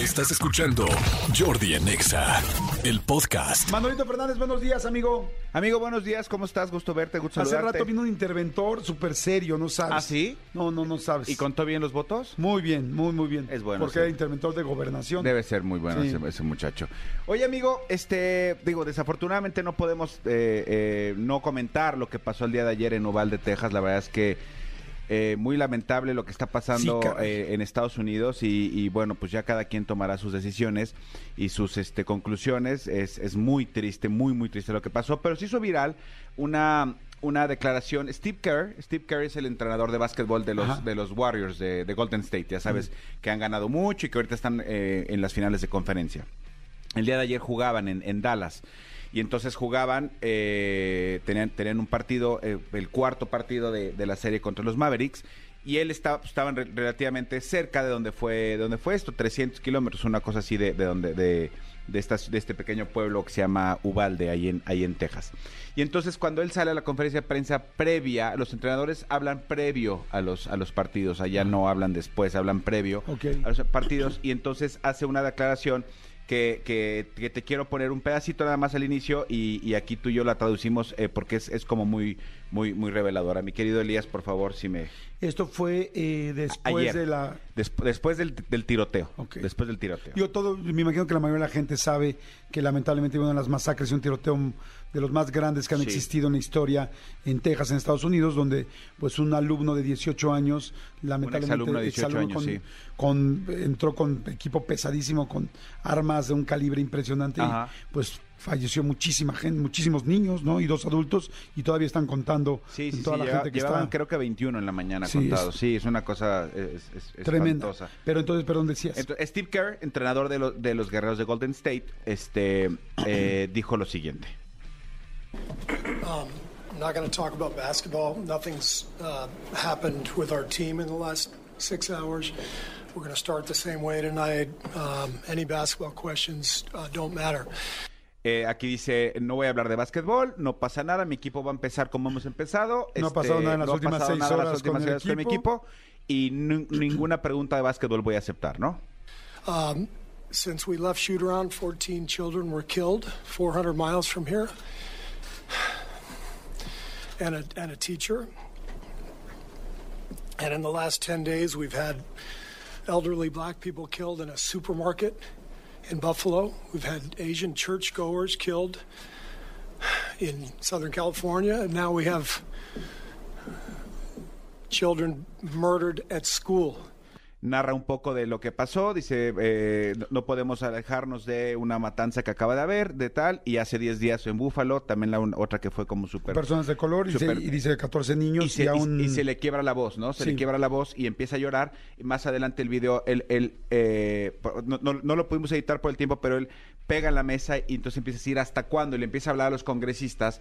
Estás escuchando Jordi en Exa, el podcast. Manolito Fernández, buenos días, amigo. Amigo, buenos días, ¿cómo estás? Gusto verte, gusto Hace saludarte. rato vino un interventor súper serio, ¿no sabes? ¿Ah, sí? No, no, no sabes. ¿Y contó bien los votos? Muy bien, muy, muy bien. Es bueno, Porque sí. era interventor de gobernación. Debe ser muy bueno Sí. ese, ese muchacho. Oye, amigo, este, digo, desafortunadamente no podemos eh, eh, no comentar lo que pasó el día de ayer en Uvalde, Texas. La verdad es que eh, muy lamentable lo que está pasando Sí, eh, en Estados Unidos y, y, bueno, pues ya cada quien tomará sus decisiones y sus este, conclusiones. Es, es muy triste, muy, muy triste lo que pasó, pero se hizo viral una una declaración. Steve Kerr, Steve Kerr es el entrenador de básquetbol de los, Ajá. de los Warriors de, de Golden State, ya sabes, que han ganado mucho y que ahorita están eh, en las finales de conferencia. El día de ayer jugaban en, en Dallas. Y entonces jugaban, eh, tenían, tenían un partido, eh, el cuarto partido de, de la serie contra los Mavericks. Y él estaba, estaban re- relativamente cerca de donde fue, de donde fue esto, 300 kilómetros, una cosa así de, de donde, de, de, estas- de este pequeño pueblo que se llama Uvalde, ahí en, ahí en Texas. Y entonces cuando él sale a la conferencia de prensa previa, los entrenadores hablan previo a los, a los partidos, allá no hablan después, hablan previo a los partidos y entonces hace una declaración que, que- que te quiero poner un pedacito nada más al inicio y, y aquí tú y yo la traducimos eh, porque es, es como muy, muy, muy reveladora. Mi querido Elías, por favor, si me... Esto fue eh, después Ayer. de la... Desp- después del, del tiroteo. Ok. Después del tiroteo. Yo todo, me imagino que la mayoría de la gente sabe que lamentablemente hubo una de las masacres y un tiroteo de los más grandes que han Sí. existido en la historia en Texas, en Estados Unidos, donde pues un alumno de 18 años, lamentablemente de 18 exalumno años, con, sí. con- entró con equipo pesadísimo, con armas de un calibre impresionante, Ajá. y pues falleció muchísima gente, muchísimos niños, ¿no? Y dos adultos, y todavía están contando Sí, sí, toda sí, la lleva- gente que llevaban está creo que 21 en la mañana Sí, contados. Sí, es una cosa es, es- es tremenda. espantosa. Pero entonces, perdón, decías. Entonces, Steve Kerr, entrenador de, lo- de los guerreros de Golden State, este, eh, dijo lo siguiente. I'm not going to talk about basketball. Nothing's uh, happened with our team in the last six hours. We're going to start the same way tonight. Um, any basketball questions uh, don't matter. Eh, aquí dice, no voy a hablar de básquetbol, no pasa nada, mi equipo va a empezar como hemos empezado. No ha este, pasado nada en las no ha últimas seis las horas últimas con el horas con mi equipo y ni- ninguna pregunta de básquetbol voy a aceptar, ¿no? Um, since we left shoot around, 14 children were killed 400 miles from here, and a, and a teacher. And in the last 10 days, we've had elderly black people killed in a supermarket in Buffalo. We've had Asian churchgoers killed in Southern California. And now we have children murdered at school. Narra un poco de lo que pasó, dice, eh, no- podemos alejarnos de una matanza que acaba de haber, de tal, y hace 10 días en Búfalo, también la un- otra que fue como súper... personas de color y, se- Super- y dice 14 niños y se, y- aún... y se le quiebra la voz, ¿no? Se Sí. le quiebra la voz y empieza a llorar. Y más adelante el video, él, él eh, no, no- no lo pudimos editar por el tiempo, pero él pega en la mesa y entonces empieza a decir hasta cuándo. Y le empieza a hablar a los congresistas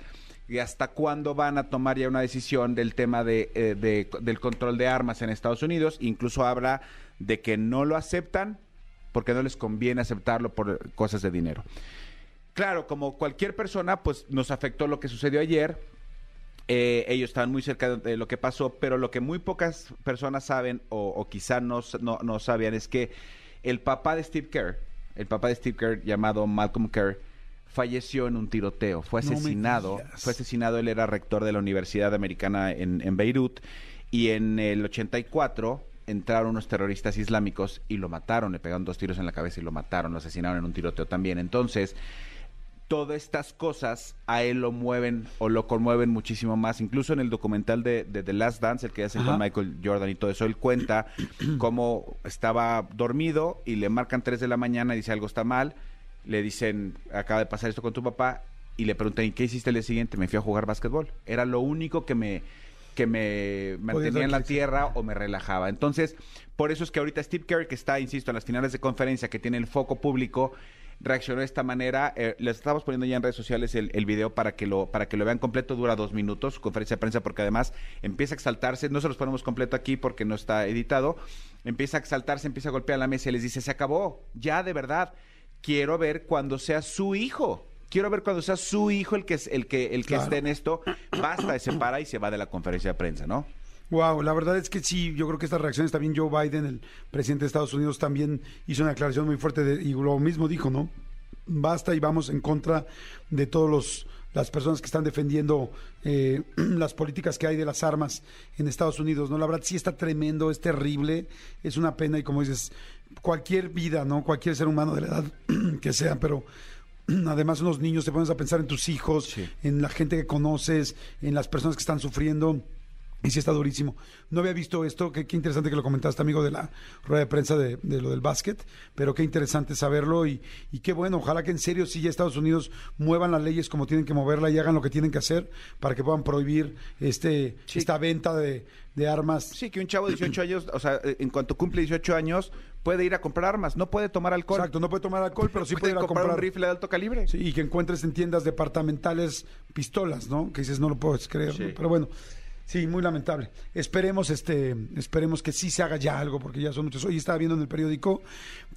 y hasta cuándo van a tomar ya una decisión del tema eh, de- del control de armas en Estados Unidos. Incluso habla de que no lo aceptan porque no les conviene aceptarlo por cosas de dinero. Claro, como cualquier persona, pues nos afectó lo que sucedió ayer. Eh, ellos estaban muy cerca de lo que pasó, pero lo que muy pocas personas saben o, o quizá no, no sabían es que el papá de Steve Kerr, el papá de Steve Kerr llamado Malcolm Kerr, falleció en un tiroteo, fue asesinado, fue asesinado, él era rector de la Universidad Americana en, en Beirut y en el 84 entraron unos terroristas islámicos y lo mataron, le pegaron dos tiros en la cabeza y lo mataron, lo asesinaron en un tiroteo también. Entonces, todas estas cosas a él lo mueven o lo conmueven muchísimo más. Incluso en el documental de, de The Last Dance, el que hacen Ajá. con Michael Jordan y todo eso, él cuenta cómo estaba dormido y le marcan 3 de la mañana y dice algo está mal. Le dicen, acaba de pasar esto con tu papá. Y le preguntan, ¿y qué hiciste el día siguiente? Me fui a jugar básquetbol. Era lo único que me que me mantenía en la tierra o me relajaba. Entonces, por eso es que ahorita Steve Kerr, que está, insisto, en las finales de conferencia, que tiene el foco público, reaccionó de esta manera. Eh, les estamos poniendo ya en redes sociales el, el video para que lo para que lo vean completo. Dura dos minutos, su conferencia de prensa, porque además empieza a exaltarse. No se los ponemos completo aquí porque no está editado. Empieza a exaltarse, empieza a golpear la mesa y les dice, se acabó, ya de verdad. Quiero ver cuando sea su hijo. Quiero ver cuando sea su hijo el que es el que el que Claro. esté en esto. Basta, y se para y se va de la conferencia de prensa, ¿no? Wow, la verdad es que sí, yo creo que estas reacciones también Joe Biden, el presidente de Estados Unidos, también hizo una declaración muy fuerte de- y lo mismo dijo, ¿no? Basta y vamos en contra de todos los las personas que están defendiendo eh, las políticas que hay de las armas en Estados Unidos, ¿no? La verdad sí está tremendo, es terrible, es una pena y como dices, cualquier vida, ¿no? Cualquier ser humano de la edad que sea, pero además unos niños te pones a pensar en tus hijos, Sí. en la gente que conoces, en las personas que están sufriendo. Y sí está durísimo. No había visto esto, qué, qué interesante que lo comentaste, amigo, de la rueda de prensa de, de lo del básquet, pero qué interesante saberlo y, y qué bueno, ojalá que en serio sí ya Estados Unidos muevan las leyes como tienen que moverla y hagan lo que tienen que hacer para que puedan prohibir este Sí. esta venta de, de armas. Sí, que un chavo de 18 años, o sea, eh, en cuanto cumple 18 años, puede ir a comprar armas, no puede tomar alcohol. Exacto, no puede tomar alcohol, pero sí puede, puede ir a comprar, comprar un rifle de alto calibre. Sí, y que encuentres en tiendas departamentales pistolas, ¿no? Que dices, no lo puedes creer, Sí. ¿no? Pero bueno, sí, muy lamentable. Esperemos, este, esperemos que sí se haga ya algo, porque ya son muchos. Hoy estaba viendo en el periódico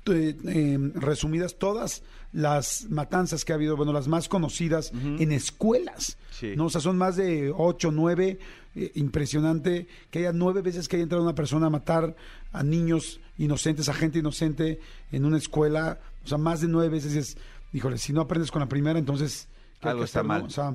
eh, eh, resumidas todas las matanzas que ha habido, bueno, las más conocidas en escuelas. Sí. ¿no? O sea, son más de ocho, nueve. eh, impresionante que haya nueve veces que haya entrado una persona a matar a niños inocentes, a gente inocente en una escuela. O sea, más de nueve veces. Es, híjole, si no aprendes con la primera, entonces. ¿qué hay Algo que está no? mal. O sea,